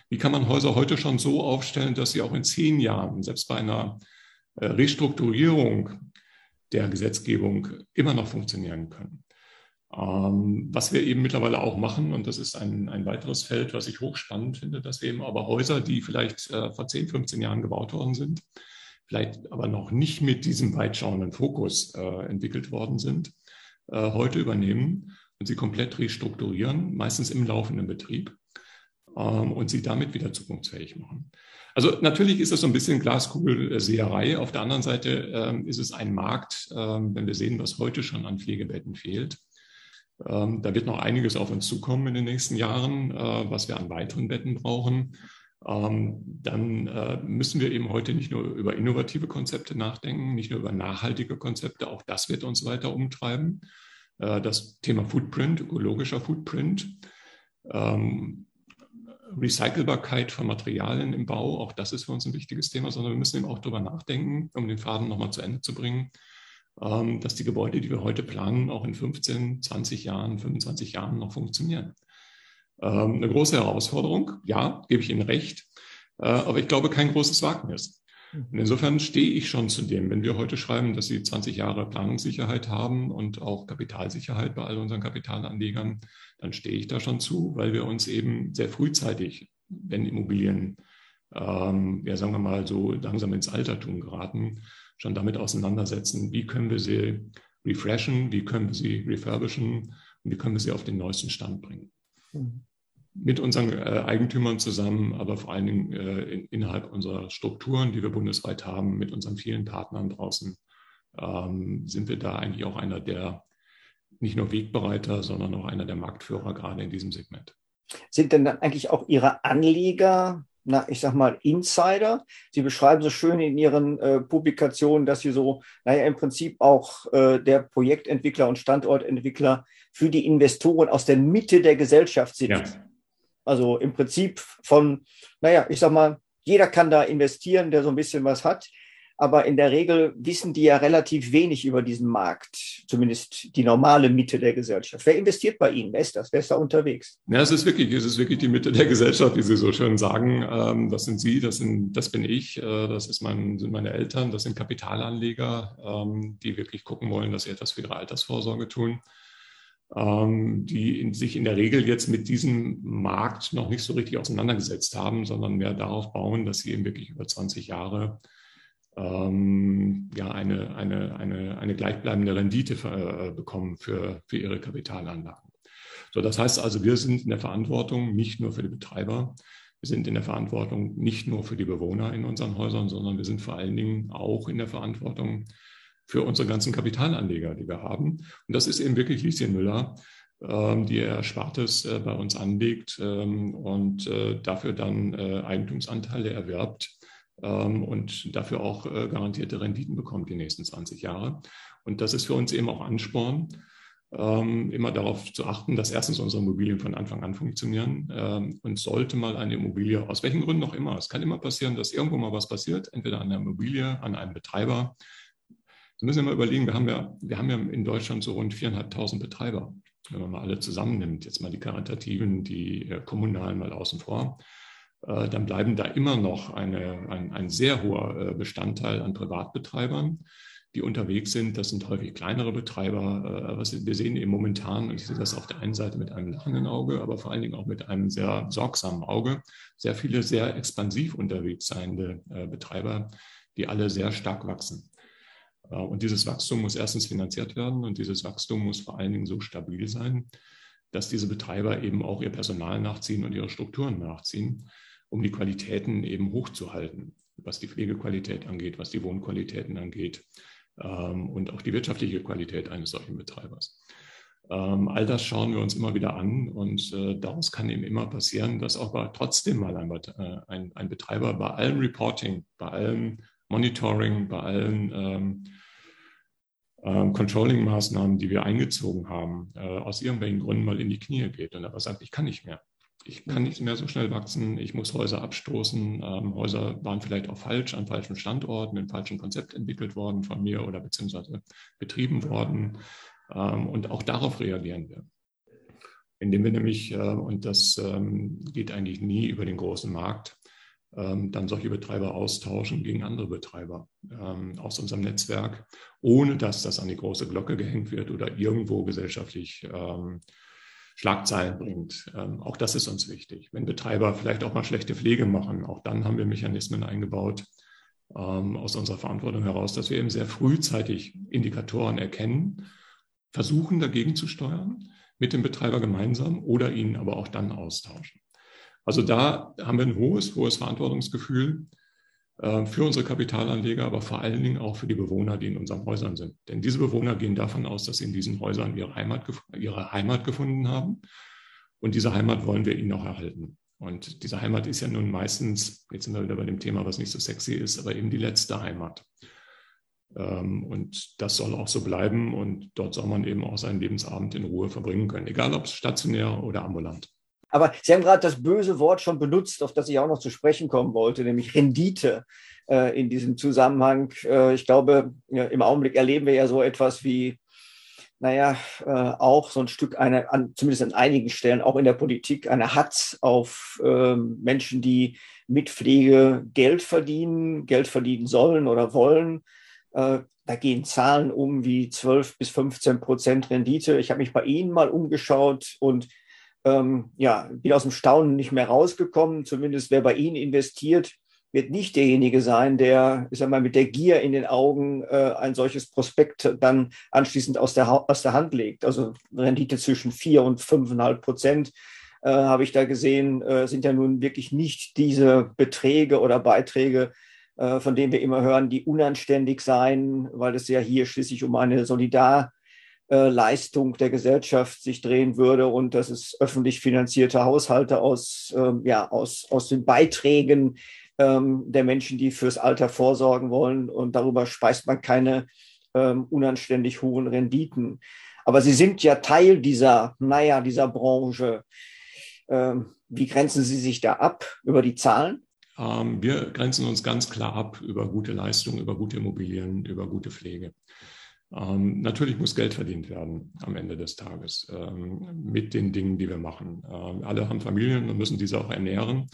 Wie kann man Häuser heute schon so aufstellen, dass sie auch in zehn Jahren, selbst bei einer äh, Restrukturierung der Gesetzgebung immer noch funktionieren können. Ähm, was wir eben mittlerweile auch machen, und das ist ein, ein weiteres Feld, was ich hochspannend finde, dass wir eben aber Häuser, die vielleicht äh, vor 10, 15 Jahren gebaut worden sind, vielleicht aber noch nicht mit diesem weitschauenden Fokus äh, entwickelt worden sind, heute übernehmen und sie komplett restrukturieren, meistens im laufenden Betrieb ähm, und sie damit wieder zukunftsfähig machen. Also natürlich ist es so ein bisschen Glaskugelseherei. Auf der anderen Seite ähm, ist es ein Markt, ähm, wenn wir sehen, was heute schon an Pflegebetten fehlt. Ähm, da wird noch einiges auf uns zukommen in den nächsten Jahren, äh, was wir an weiteren Betten brauchen. Ähm, dann äh, müssen wir eben heute nicht nur über innovative Konzepte nachdenken, nicht nur über nachhaltige Konzepte. Auch das wird uns weiter umtreiben. Äh, das Thema Footprint, ökologischer Footprint. Ähm, Recycelbarkeit von Materialien im Bau, auch das ist für uns ein wichtiges Thema, sondern wir müssen eben auch darüber nachdenken, um den Faden nochmal zu Ende zu bringen, ähm, dass die Gebäude, die wir heute planen, auch in 15, 20 Jahren, 25 Jahren noch funktionieren. Ähm, eine große Herausforderung, ja, gebe ich Ihnen recht, äh, aber ich glaube kein großes Wagnis. Und insofern stehe ich schon zu dem, wenn wir heute schreiben, dass Sie 20 Jahre Planungssicherheit haben und auch Kapitalsicherheit bei all unseren Kapitalanlegern, dann stehe ich da schon zu, weil wir uns eben sehr frühzeitig, wenn Immobilien, ähm, ja sagen wir mal so langsam ins Altertum geraten, schon damit auseinandersetzen, wie können wir sie refreshen, wie können wir sie refurbischen und wie können wir sie auf den neuesten Stand bringen. Mhm mit unseren äh, Eigentümern zusammen, aber vor allen Dingen äh, in, innerhalb unserer Strukturen, die wir bundesweit haben, mit unseren vielen Partnern draußen, ähm, sind wir da eigentlich auch einer der nicht nur Wegbereiter, sondern auch einer der Marktführer gerade in diesem Segment. Sind denn dann eigentlich auch Ihre Anleger, na, ich sag mal, Insider? Sie beschreiben so schön in Ihren äh, Publikationen, dass Sie so, naja, im Prinzip auch äh, der Projektentwickler und Standortentwickler für die Investoren aus der Mitte der Gesellschaft sind. Ja. Also im Prinzip von, naja, ich sag mal, jeder kann da investieren, der so ein bisschen was hat. aber in der Regel wissen die ja relativ wenig über diesen Markt, zumindest die normale Mitte der Gesellschaft. Wer investiert bei Ihnen? Wer ist das? Wer ist da unterwegs? Ja, es ist wirklich, es ist wirklich die Mitte der Gesellschaft, wie Sie so schön sagen. Ähm, das sind Sie, das sind, das bin ich, äh, das ist mein, sind meine Eltern, das sind Kapitalanleger, ähm, die wirklich gucken wollen, dass sie etwas für ihre Altersvorsorge tun ähm, die in, sich in der Regel jetzt mit diesem Markt noch nicht so richtig auseinandergesetzt haben, sondern mehr darauf bauen, dass sie eben wirklich über 20 Jahre ähm, ja, eine, eine, eine, eine gleichbleibende Rendite äh, bekommen für, für ihre Kapitalanlagen. So, das heißt also, wir sind in der Verantwortung nicht nur für die Betreiber, wir sind in der Verantwortung nicht nur für die Bewohner in unseren Häusern, sondern wir sind vor allen Dingen auch in der Verantwortung für unsere ganzen Kapitalanleger, die wir haben. Und das ist eben wirklich Lieschen Müller, ähm, die er Erspartes äh, bei uns anlegt ähm, und äh, dafür dann äh, Eigentumsanteile erwerbt ähm, und dafür auch garantierte Renditen bekommt die nächsten 20 Jahre. Und das ist für uns eben auch Ansporn, immer darauf zu achten, dass erstens unsere Immobilien von Anfang an funktionieren. Und sollte mal eine Immobilie, aus welchen Gründen auch immer, es kann immer passieren, dass irgendwo mal was passiert, entweder an der Immobilie, an einem Betreiber. Sie müssen immer überlegen, wir haben ja, wir haben ja in Deutschland so rund 4.500 Betreiber. Wenn man mal alle zusammennimmt, jetzt mal die karitativen, die äh, kommunalen mal außen vor, äh, dann bleiben da immer noch eine, ein, ein sehr hoher äh, Bestandteil an Privatbetreibern, die unterwegs sind. Das sind häufig kleinere Betreiber. Was wir sehen eben momentan, und ich sehe das auf der einen Seite mit einem lachenden Auge, aber vor allen Dingen auch mit einem sehr sorgsamen Auge, sehr viele sehr expansiv unterwegs seiende Betreiber, die alle sehr stark wachsen. Und dieses Wachstum muss erstens finanziert werden und dieses Wachstum muss vor allen Dingen so stabil sein, dass diese Betreiber eben auch ihr Personal nachziehen und ihre Strukturen nachziehen um die Qualitäten eben hochzuhalten, was die Pflegequalität angeht, was die Wohnqualitäten angeht ähm, und auch die wirtschaftliche Qualität eines solchen Betreibers. Ähm, all das schauen wir uns immer wieder an und äh, daraus kann eben immer passieren, dass auch trotzdem mal ein, äh, ein, ein, Betreiber bei allem Reporting, bei allem Monitoring, bei allen ähm, ähm, Controlling-Maßnahmen, die wir eingezogen haben, äh, aus irgendwelchen Gründen mal in die Knie geht und aber sagt, ich kann nicht mehr ich kann nicht mehr so schnell wachsen, ich muss Häuser abstoßen. Ähm, Häuser waren vielleicht auch falsch, an falschen Standorten, mit falschen Konzept entwickelt worden von mir oder beziehungsweise betrieben worden. Ähm, und auch darauf reagieren wir. Indem wir nämlich, äh, und das ähm, geht eigentlich nie über den großen Markt, dann solche Betreiber austauschen gegen andere Betreiber ähm, aus unserem Netzwerk, ohne dass das an die große Glocke gehängt wird oder irgendwo gesellschaftlich ähm, Schlagzeilen bringt. Ähm, auch das ist uns wichtig. Wenn Betreiber vielleicht auch mal schlechte Pflege machen, auch dann haben wir Mechanismen eingebaut ähm, aus unserer Verantwortung heraus, dass wir eben sehr frühzeitig Indikatoren erkennen, versuchen dagegen zu steuern, mit dem Betreiber gemeinsam oder ihn aber auch dann austauschen. Also da haben wir ein hohes, hohes Verantwortungsgefühl äh, für unsere Kapitalanleger, aber vor allen Dingen auch für die Bewohner, die in unseren Häusern sind. Denn diese Bewohner gehen davon aus, dass sie in diesen Häusern ihre Heimat, ihre Heimat gefunden haben. Und diese Heimat wollen wir ihnen auch erhalten. Und diese Heimat ist ja nun meistens, jetzt sind wir wieder bei dem Thema, was nicht so sexy ist, aber eben die letzte Heimat. Ähm, und das soll auch so bleiben. Und dort soll man eben auch seinen Lebensabend in Ruhe verbringen können, egal ob stationär oder ambulant. Aber Sie haben gerade das böse Wort schon benutzt, auf das ich auch noch zu sprechen kommen wollte, nämlich Rendite äh, in diesem Zusammenhang. Äh, ich glaube, ja, im Augenblick erleben wir ja so etwas wie, naja, äh, auch so ein Stück eine, an, zumindest an einigen Stellen, auch in der Politik, eine Hatz auf ähm, Menschen, die mit Pflege Geld verdienen, Geld verdienen sollen oder wollen. Äh, da gehen Zahlen um wie 12 bis 15 Prozent Rendite. Ich habe mich bei Ihnen mal umgeschaut und ähm, ja, bin aus dem Staunen nicht mehr rausgekommen. Zumindest wer bei Ihnen investiert, wird nicht derjenige sein, der, ich sag mal, mit der Gier in den Augen äh, ein solches Prospekt dann anschließend aus der, aus der Hand legt. Also Rendite zwischen vier und fünfeinhalb Prozent äh, habe ich da gesehen, äh, sind ja nun wirklich nicht diese Beträge oder Beiträge, äh, von denen wir immer hören, die unanständig seien, weil es ja hier schließlich um eine Solidar Leistung der Gesellschaft sich drehen würde und dass es öffentlich finanzierte Haushalte aus, ähm, ja, aus, aus den Beiträgen ähm, der Menschen, die fürs Alter vorsorgen wollen und darüber speist man keine ähm, unanständig hohen Renditen. Aber sie sind ja Teil dieser, naja, dieser Branche. Ähm, wie grenzen Sie sich da ab über die Zahlen? Ähm, wir grenzen uns ganz klar ab über gute Leistung, über gute Immobilien, über gute Pflege. Ähm, natürlich muss Geld verdient werden am Ende des Tages ähm, mit den Dingen, die wir machen. Ähm, alle haben Familien und müssen diese auch ernähren.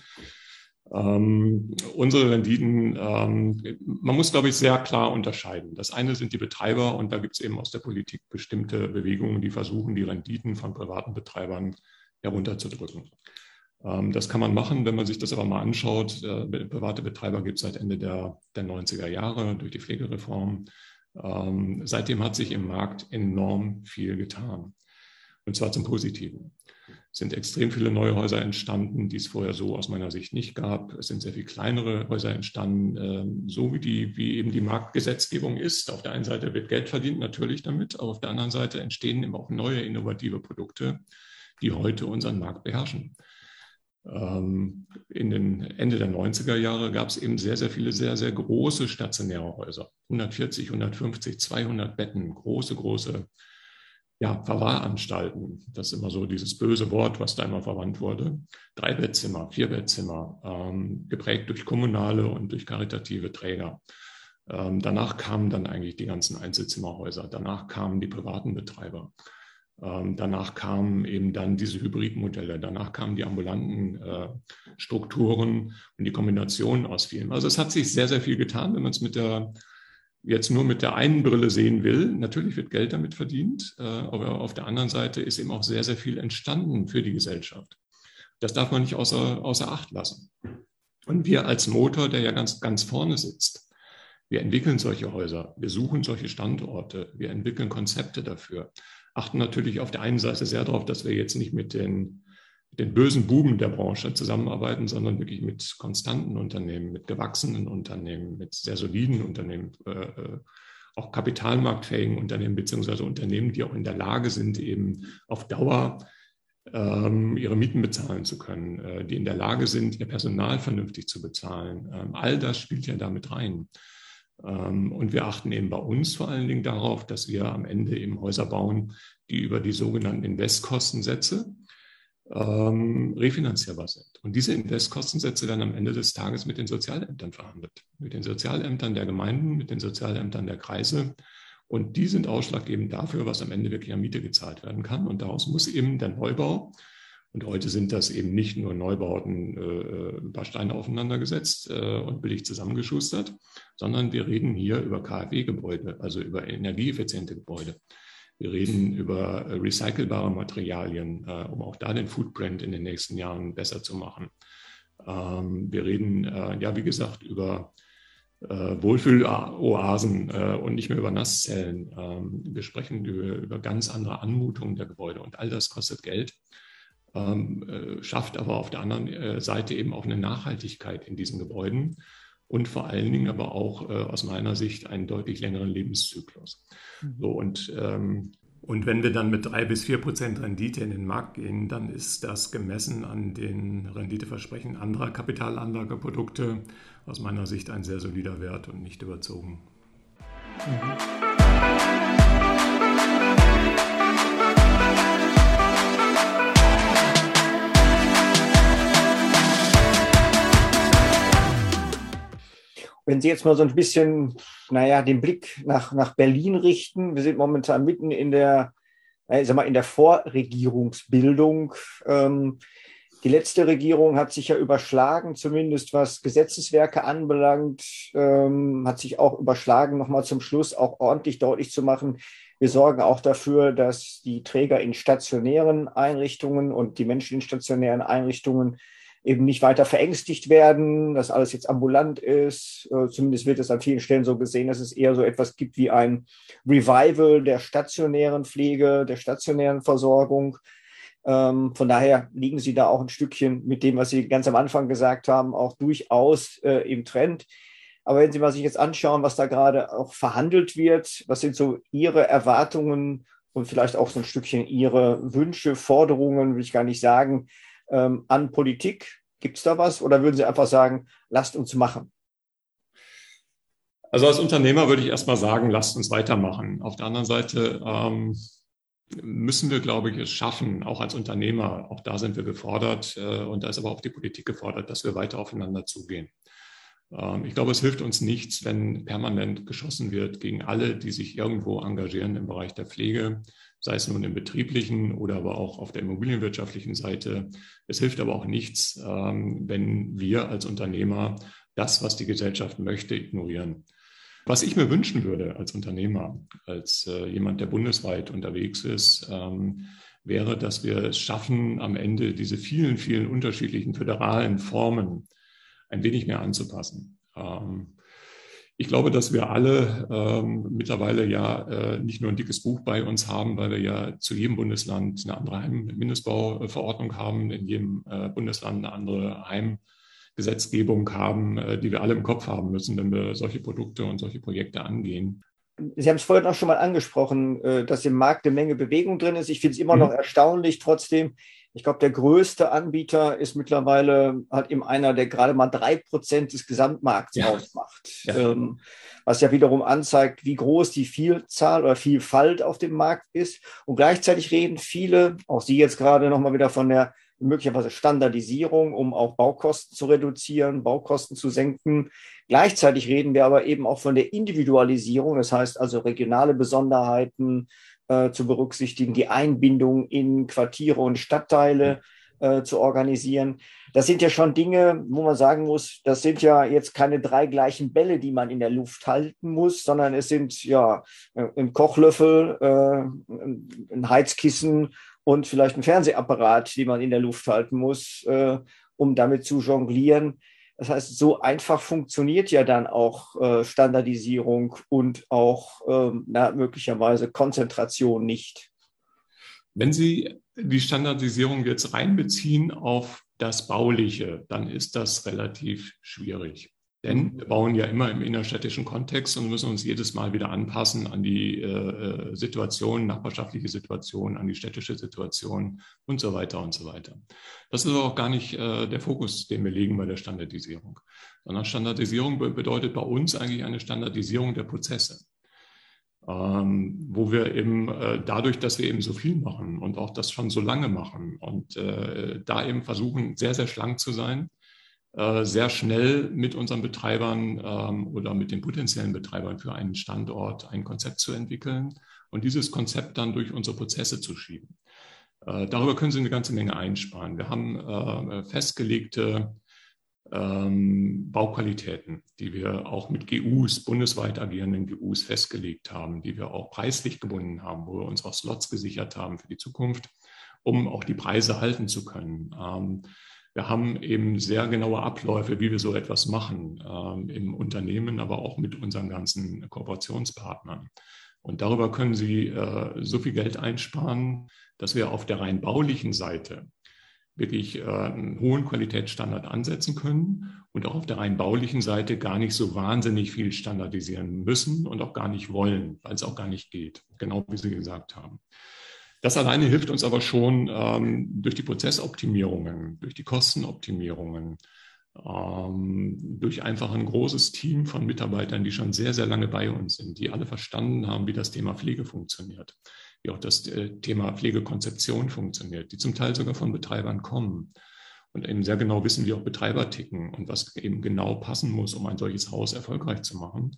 Ähm, unsere Renditen, ähm, man muss, glaube ich, sehr klar unterscheiden. Das eine sind die Betreiber und da gibt es eben aus der Politik bestimmte Bewegungen, die versuchen, die Renditen von privaten Betreibern herunterzudrücken. Ähm, das kann man machen, wenn man sich das aber mal anschaut. Äh, private Betreiber gibt es seit Ende der, der 90er Jahre durch die Pflegereform. Ähm, seitdem hat sich im Markt enorm viel getan. Und zwar zum Positiven. Es sind extrem viele neue Häuser entstanden, die es vorher so aus meiner Sicht nicht gab. Es sind sehr viel kleinere Häuser entstanden, ähm, so wie, die, wie eben die Marktgesetzgebung ist. Auf der einen Seite wird Geld verdient, natürlich damit, aber auf der anderen Seite entstehen eben auch neue innovative Produkte, die heute unseren Markt beherrschen. Ähm, in den Ende der 90er Jahre gab es eben sehr, sehr viele sehr, sehr große stationäre Häuser. 140, 150, 200 Betten, große, große ja, Verwahranstalten. Das ist immer so dieses böse Wort, was da immer verwandt wurde. Dreibettzimmer, Vierbettzimmer, ähm, geprägt durch kommunale und durch karitative Träger. Ähm, danach kamen dann eigentlich die ganzen Einzelzimmerhäuser. Danach kamen die privaten Betreiber. Ähm, danach kamen eben dann diese Hybridmodelle, danach kamen die ambulanten äh, Strukturen und die Kombination aus vielen. Also es hat sich sehr, sehr viel getan, wenn man es mit der jetzt nur mit der einen Brille sehen will. Natürlich wird Geld damit verdient, äh, aber auf der anderen Seite ist eben auch sehr, sehr viel entstanden für die Gesellschaft. Das darf man nicht außer, außer Acht lassen. Und wir als Motor, der ja ganz, ganz vorne sitzt, wir entwickeln solche Häuser, wir suchen solche Standorte, wir entwickeln Konzepte dafür achten natürlich auf der einen Seite sehr darauf, dass wir jetzt nicht mit den, mit den bösen Buben der Branche zusammenarbeiten, sondern wirklich mit konstanten Unternehmen, mit gewachsenen Unternehmen, mit sehr soliden Unternehmen, äh, äh, auch kapitalmarktfähigen Unternehmen, beziehungsweise Unternehmen, die auch in der Lage sind, eben auf Dauer ähm, ihre Mieten bezahlen zu können, äh, die in der Lage sind, ihr Personal vernünftig zu bezahlen. Ähm, all das spielt ja damit rein. Ähm, und wir achten eben bei uns vor allen Dingen darauf, dass wir am Ende eben Häuser bauen, die über die sogenannten Investkostensätze ähm, refinanzierbar sind. Und diese Investkostensätze werden am Ende des Tages mit den Sozialämtern verhandelt. Mit den Sozialämtern der Gemeinden, mit den Sozialämtern der Kreise. Und die sind ausschlaggebend dafür, was am Ende wirklich an Miete gezahlt werden kann. Und daraus muss eben der Neubau und heute sind das eben nicht nur Neubauten, äh, ein paar Steine aufeinander gesetzt äh, und billig zusammengeschustert, sondern wir reden hier über KfW-Gebäude, also über energieeffiziente Gebäude. Wir reden über äh, recycelbare Materialien, äh, um auch da den Footprint in den nächsten Jahren besser zu machen. Ähm, wir reden, äh, ja, wie gesagt, über äh, Wohlfühloasen und nicht mehr über Nasszellen. Ähm, wir sprechen über, über ganz andere Anmutungen der Gebäude und all das kostet Geld. Ähm, äh, schafft aber auf der anderen äh, Seite eben auch eine Nachhaltigkeit in diesen Gebäuden und vor allen Dingen aber auch äh, aus meiner Sicht einen deutlich längeren Lebenszyklus. Mhm. So, und, ähm, und wenn wir dann mit drei bis vier Prozent Rendite in den Markt gehen, dann ist das gemessen an den Renditeversprechen anderer Kapitalanlageprodukte aus meiner Sicht ein sehr solider Wert und nicht überzogen. Mhm. Wenn Sie jetzt mal so ein bisschen, naja, den Blick nach, nach Berlin richten, wir sind momentan mitten in der, ich sag mal, in der Vorregierungsbildung. Ähm, die letzte Regierung hat sich ja überschlagen, zumindest was Gesetzeswerke anbelangt, ähm, hat sich auch überschlagen, nochmal zum Schluss auch ordentlich deutlich zu machen. Wir sorgen auch dafür, dass die Träger in stationären Einrichtungen und die Menschen in stationären Einrichtungen eben nicht weiter verängstigt werden, dass alles jetzt ambulant ist. Äh, zumindest wird es an vielen Stellen so gesehen, dass es eher so etwas gibt wie ein Revival der stationären Pflege, der stationären Versorgung. Ähm, von daher liegen Sie da auch ein Stückchen mit dem, was Sie ganz am Anfang gesagt haben, auch durchaus äh, im Trend. Aber wenn Sie mal sich jetzt anschauen, was da gerade auch verhandelt wird, was sind so Ihre Erwartungen und vielleicht auch so ein Stückchen Ihre Wünsche, Forderungen, will ich gar nicht sagen, ähm, an Politik? Gibt es da was? Oder würden Sie einfach sagen, lasst uns machen? Also als Unternehmer würde ich erstmal sagen, lasst uns weitermachen. Auf der anderen Seite, ähm, müssen wir, glaube ich, es schaffen, auch als Unternehmer, auch da sind wir gefordert äh, und da ist aber auch die Politik gefordert, dass wir weiter aufeinander zugehen. Ähm, ich glaube, es hilft uns nichts, wenn permanent geschossen wird gegen alle, die sich irgendwo engagieren im Bereich der Pflege, sei es nun im betrieblichen oder aber auch auf der immobilienwirtschaftlichen Seite. Es hilft aber auch nichts, ähm, wenn wir als Unternehmer das, was die Gesellschaft möchte, ignorieren. Was ich mir wünschen würde als Unternehmer, als äh, jemand, der bundesweit unterwegs ist, ähm, wäre, dass wir es schaffen, am Ende diese vielen, vielen unterschiedlichen föderalen Formen ein wenig mehr anzupassen. Ähm, ich glaube, dass wir alle ähm, mittlerweile ja äh, nicht nur ein dickes Buch bei uns haben, weil wir ja zu jedem Bundesland eine andere Heimmindestbauverordnung haben, in jedem äh, Bundesland eine andere Heim Gesetzgebung haben, äh, die wir alle im Kopf haben müssen, wenn wir solche Produkte und solche Projekte angehen. Sie haben es vorhin auch schon mal angesprochen, äh, dass im Markt eine Menge Bewegung drin ist. Ich finde es immer mhm. noch erstaunlich trotzdem. Ich glaube, der größte Anbieter ist mittlerweile halt eben einer, der gerade mal drei Prozent des Gesamtmarkts ja. ausmacht. Ja. Ähm, was ja wiederum anzeigt, wie groß die Vielzahl oder Vielfalt auf dem Markt ist. Und gleichzeitig reden viele, auch Sie jetzt gerade nochmal wieder von der möglicherweise Standardisierung, um auch Baukosten zu reduzieren, Baukosten zu senken. Gleichzeitig reden wir aber eben auch von der Individualisierung, das heißt also regionale Besonderheiten äh, zu berücksichtigen, die Einbindung in Quartiere und Stadtteile äh, zu organisieren. Das sind ja schon Dinge, wo man sagen muss, das sind ja jetzt keine drei gleichen Bälle, die man in der Luft halten muss, sondern es sind ja äh, ein Kochlöffel, äh, ein Heizkissen und vielleicht ein Fernsehapparat, den man in der Luft halten muss, äh, um damit zu jonglieren. Das heißt, so einfach funktioniert ja dann auch äh, Standardisierung und auch ähm, na, möglicherweise Konzentration nicht. Wenn Sie die Standardisierung jetzt reinbeziehen auf das Bauliche, dann ist das relativ schwierig. Denn wir bauen ja immer im innerstädtischen Kontext und müssen uns jedes Mal wieder anpassen an die äh, Situation, nachbarschaftliche Situation, an die städtische Situation und so weiter und so weiter. Das ist auch gar nicht äh, der Fokus, den wir legen bei der Standardisierung, sondern Standardisierung bedeutet bei uns eigentlich eine Standardisierung der Prozesse. Ähm, wo wir eben äh, dadurch, dass wir eben so viel machen und auch das schon so lange machen und äh, da eben versuchen, sehr, sehr schlank zu sein, äh, sehr schnell mit unseren Betreibern ähm, oder mit den potenziellen Betreibern für einen Standort ein Konzept zu entwickeln und dieses Konzept dann durch unsere Prozesse zu schieben. Äh, darüber können Sie eine ganze Menge einsparen. Wir haben äh, festgelegte ähm, Bauqualitäten, die wir auch mit GUs, bundesweit agierenden GUs festgelegt haben, die wir auch preislich gebunden haben, wo wir uns auch Slots gesichert haben für die Zukunft, um auch die Preise halten zu können. Wir haben eben sehr genaue Abläufe, wie wir so etwas machen ähm, im Unternehmen, aber auch mit unseren ganzen Kooperationspartnern. Und darüber können Sie äh, so viel Geld einsparen, dass wir auf der rein baulichen Seite wirklich äh, einen hohen Qualitätsstandard ansetzen können und auch auf der rein baulichen Seite gar nicht so wahnsinnig viel standardisieren müssen und auch gar nicht wollen, weil es auch gar nicht geht, genau wie Sie gesagt haben. Das alleine hilft uns aber schon ähm, durch die Prozessoptimierungen, durch die Kostenoptimierungen, ähm, durch einfach ein großes Team von Mitarbeitern, die schon sehr, sehr lange bei uns sind, die alle verstanden haben, wie das Thema Pflege funktioniert, wie auch das äh, Thema Pflegekonzeption funktioniert, die zum Teil sogar von Betreibern kommen und eben sehr genau wissen, wie auch Betreiber ticken und was eben genau passen muss, um ein solches Haus erfolgreich zu machen,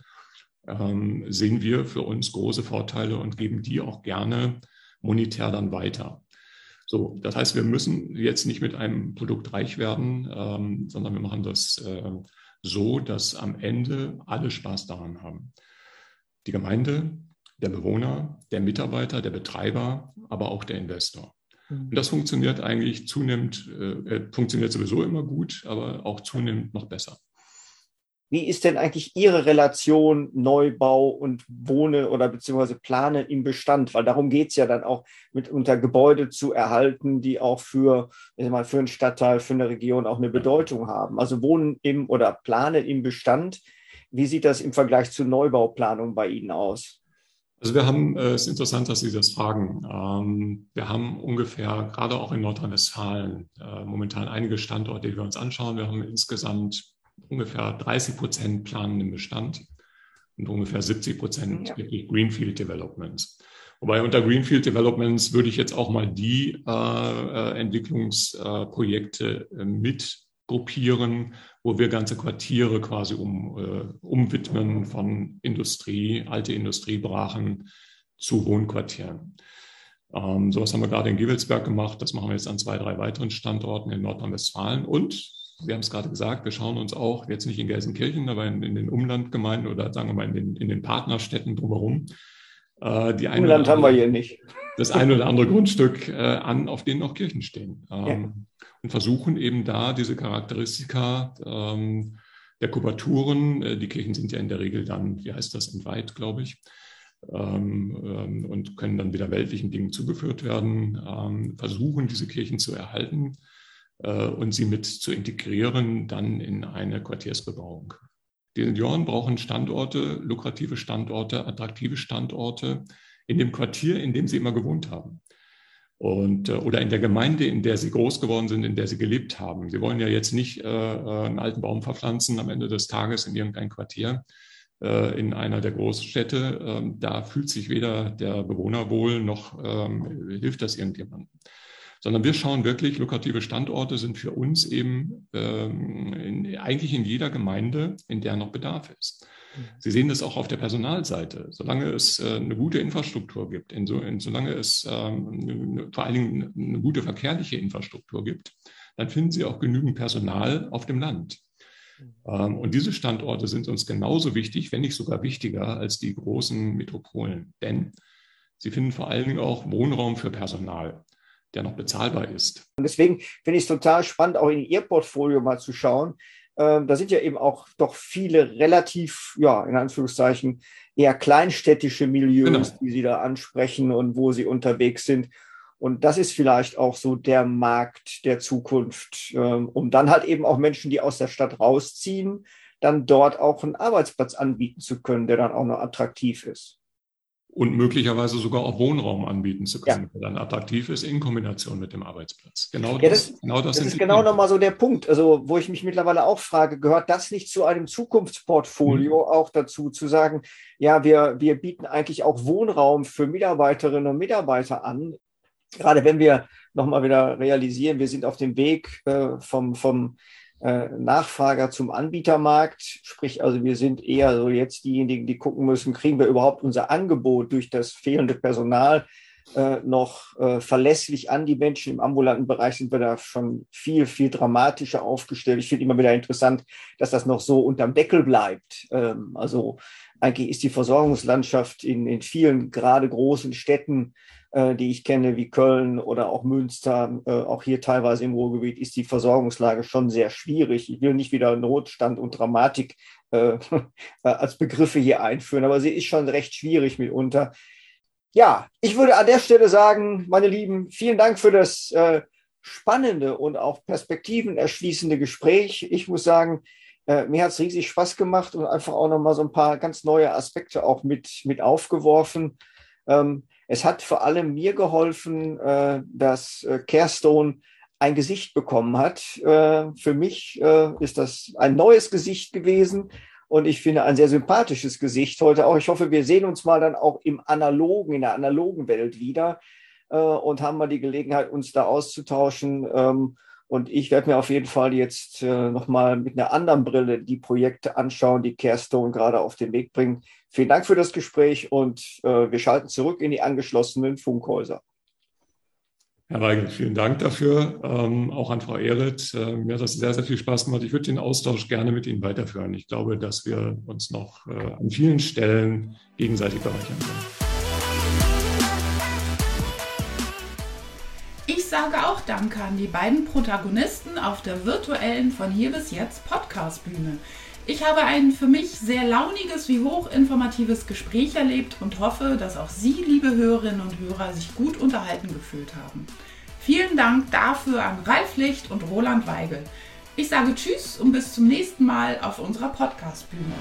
ähm, sehen wir für uns große Vorteile und geben die auch gerne monetär dann weiter. So, das heißt, wir müssen jetzt nicht mit einem Produkt reich werden, ähm, sondern wir machen das äh, so, dass am Ende alle Spaß daran haben. Die Gemeinde, der Bewohner, der Mitarbeiter, der Betreiber, aber auch der Investor. Mhm. Und das funktioniert eigentlich zunehmend, äh, äh, funktioniert sowieso immer gut, aber auch zunehmend noch besser. Wie ist denn eigentlich Ihre Relation Neubau und Wohnen oder beziehungsweise Planen im Bestand? Weil darum geht es ja dann auch, mitunter Gebäude zu erhalten, die auch für, mal, für einen Stadtteil, für eine Region auch eine Bedeutung haben. Also Wohnen im oder Planen im Bestand. Wie sieht das im Vergleich zur Neubauplanung bei Ihnen aus? Also wir haben, äh, es ist interessant, dass Sie das fragen. Ähm, wir haben ungefähr, gerade auch in Nordrhein-Westfalen, äh, momentan einige Standorte, die wir uns anschauen. Wir haben insgesamt ungefähr 30 Prozent planen im Bestand und ungefähr 70 Prozent ja. wirklich Greenfield Developments. Wobei unter Greenfield Developments würde ich jetzt auch mal die äh, äh Entwicklungsprojekte äh, mit gruppieren, wo wir ganze Quartiere quasi um, äh, umwidmen von Industrie, alte Industriebrachen zu Wohnquartieren. Ähm, sowas haben wir gerade in Gewelsberg gemacht. Das machen wir jetzt an zwei, drei weiteren Standorten in Nordrhein-Westfalen. Und wir haben es gerade gesagt, wir schauen uns auch jetzt nicht in Gelsenkirchen, aber in, in den Umlandgemeinden oder sagen wir mal in den, in den Partnerstädten drumherum. Äh, die Umland haben wir hier nicht. Das eine oder andere Grundstück äh, an, auf denen auch Kirchen stehen. Ähm, ja. Und versuchen eben da diese Charakteristika ähm, der Kubaturen, äh, die Kirchen sind ja in der Regel dann, wie heißt das, entweiht, glaube ich, ähm, ähm, und können dann wieder weltlichen Dingen zugeführt werden, ähm, versuchen diese Kirchen zu erhalten und sie mit zu integrieren dann in eine Quartiersbebauung. Die Senioren brauchen Standorte, lukrative Standorte, attraktive Standorte in dem Quartier, in dem sie immer gewohnt haben. Und, äh, oder in der Gemeinde, in der sie groß geworden sind, in der sie gelebt haben. Sie wollen ja jetzt nicht äh, einen alten Baum verpflanzen am Ende des Tages in irgendein Quartier, äh, in einer der Großstädte. Ähm, da fühlt sich weder der Bewohner wohl noch ähm, hilft das irgendjemandem. Sondern wir schauen wirklich, lukrative Standorte sind für uns eben ähm, in, eigentlich in jeder Gemeinde, in der noch Bedarf ist. Mhm. Sie sehen das auch auf der Personalseite. Solange es äh, eine gute Infrastruktur gibt, in so, in, solange es ähm, vor allen Dingen eine gute verkehrliche Infrastruktur gibt, dann finden Sie auch genügend Personal auf dem Land. Ähm, und diese Standorte sind uns genauso wichtig, wenn nicht sogar wichtiger als die großen Metropolen. Denn sie finden vor allen Dingen auch Wohnraum für Personal, der noch bezahlbar ist. Und deswegen finde ich es total spannend, auch in Ihr Portfolio mal zu schauen. Ähm, da sind ja eben auch doch viele relativ, ja, in Anführungszeichen, eher kleinstädtische Milieus, genau. die Sie da ansprechen und wo Sie unterwegs sind. Und das ist vielleicht auch so der Markt der Zukunft, ähm, um dann halt eben auch Menschen, die aus der Stadt rausziehen, dann dort auch einen Arbeitsplatz anbieten zu können, der dann auch noch attraktiv ist. Und möglicherweise sogar auch Wohnraum anbieten zu können, ja. der dann attraktiv ist in Kombination mit dem Arbeitsplatz. Genau ja, das, das, genau das, das ist genau nochmal so der Punkt, also wo ich mich mittlerweile auch frage, gehört das nicht zu einem Zukunftsportfolio mhm. auch dazu, zu sagen, ja, wir, wir bieten eigentlich auch Wohnraum für Mitarbeiterinnen und Mitarbeiter an, gerade wenn wir nochmal wieder realisieren, wir sind auf dem Weg äh, vom, vom Nachfrager zum Anbietermarkt, sprich also wir sind eher so jetzt diejenigen, die gucken müssen, kriegen wir überhaupt unser Angebot durch das fehlende Personal äh, noch äh, verlässlich an die Menschen. Im ambulanten Bereich sind wir da schon viel, viel dramatischer aufgestellt. Ich finde immer wieder interessant, dass das noch so unterm Deckel bleibt. Ähm, also eigentlich ist die Versorgungslandschaft in, in vielen gerade großen Städten äh, die ich kenne, wie Köln oder auch Münster, äh, auch hier teilweise im Ruhrgebiet, ist die Versorgungslage schon sehr schwierig. Ich will nicht wieder Notstand und Dramatik äh, als Begriffe hier einführen, aber sie ist schon recht schwierig mitunter. Ja, ich würde an der Stelle sagen, meine Lieben, vielen Dank für das spannende und auch perspektivenerschließende Gespräch. Ich muss sagen, mir hat es riesig Spaß gemacht und einfach auch nochmal so ein paar ganz neue Aspekte auch mit, mit aufgeworfen. Ähm, es hat vor allem mir geholfen, äh, dass äh, Carestone ein Gesicht bekommen hat. Äh, für mich äh, ist das ein neues Gesicht gewesen und ich finde ein sehr sympathisches Gesicht heute auch. Ich hoffe, wir sehen uns mal dann auch im analogen, in der analogen Welt wieder und haben mal die Gelegenheit, uns da auszutauschen. Und ich werde mir auf jeden Fall jetzt äh, nochmal mit einer anderen Brille die Projekte anschauen, die Carestone gerade auf den Weg bringt. Vielen Dank für das Gespräch und äh, wir schalten zurück in die angeschlossenen Funkhäuser. Herr Weigel, vielen Dank dafür. Ähm, auch an Frau Ehret. Äh, mir hat das sehr, sehr viel Spaß gemacht. Ich würde den Austausch gerne mit Ihnen weiterführen. Ich glaube, dass wir uns noch äh, an vielen Stellen gegenseitig bereichern können. Sage auch Danke an die beiden Protagonisten auf der virtuellen von hier bis jetzt Podcast-Bühne. Ich habe ein für mich sehr launiges wie hochinformatives Gespräch erlebt und hoffe, dass auch Sie, liebe Hörerinnen und Hörer, sich gut unterhalten gefühlt haben. Vielen Dank dafür an Ralf Licht und Roland Weigel. Ich sage Tschüss und bis zum nächsten Mal auf unserer Podcast-Bühne.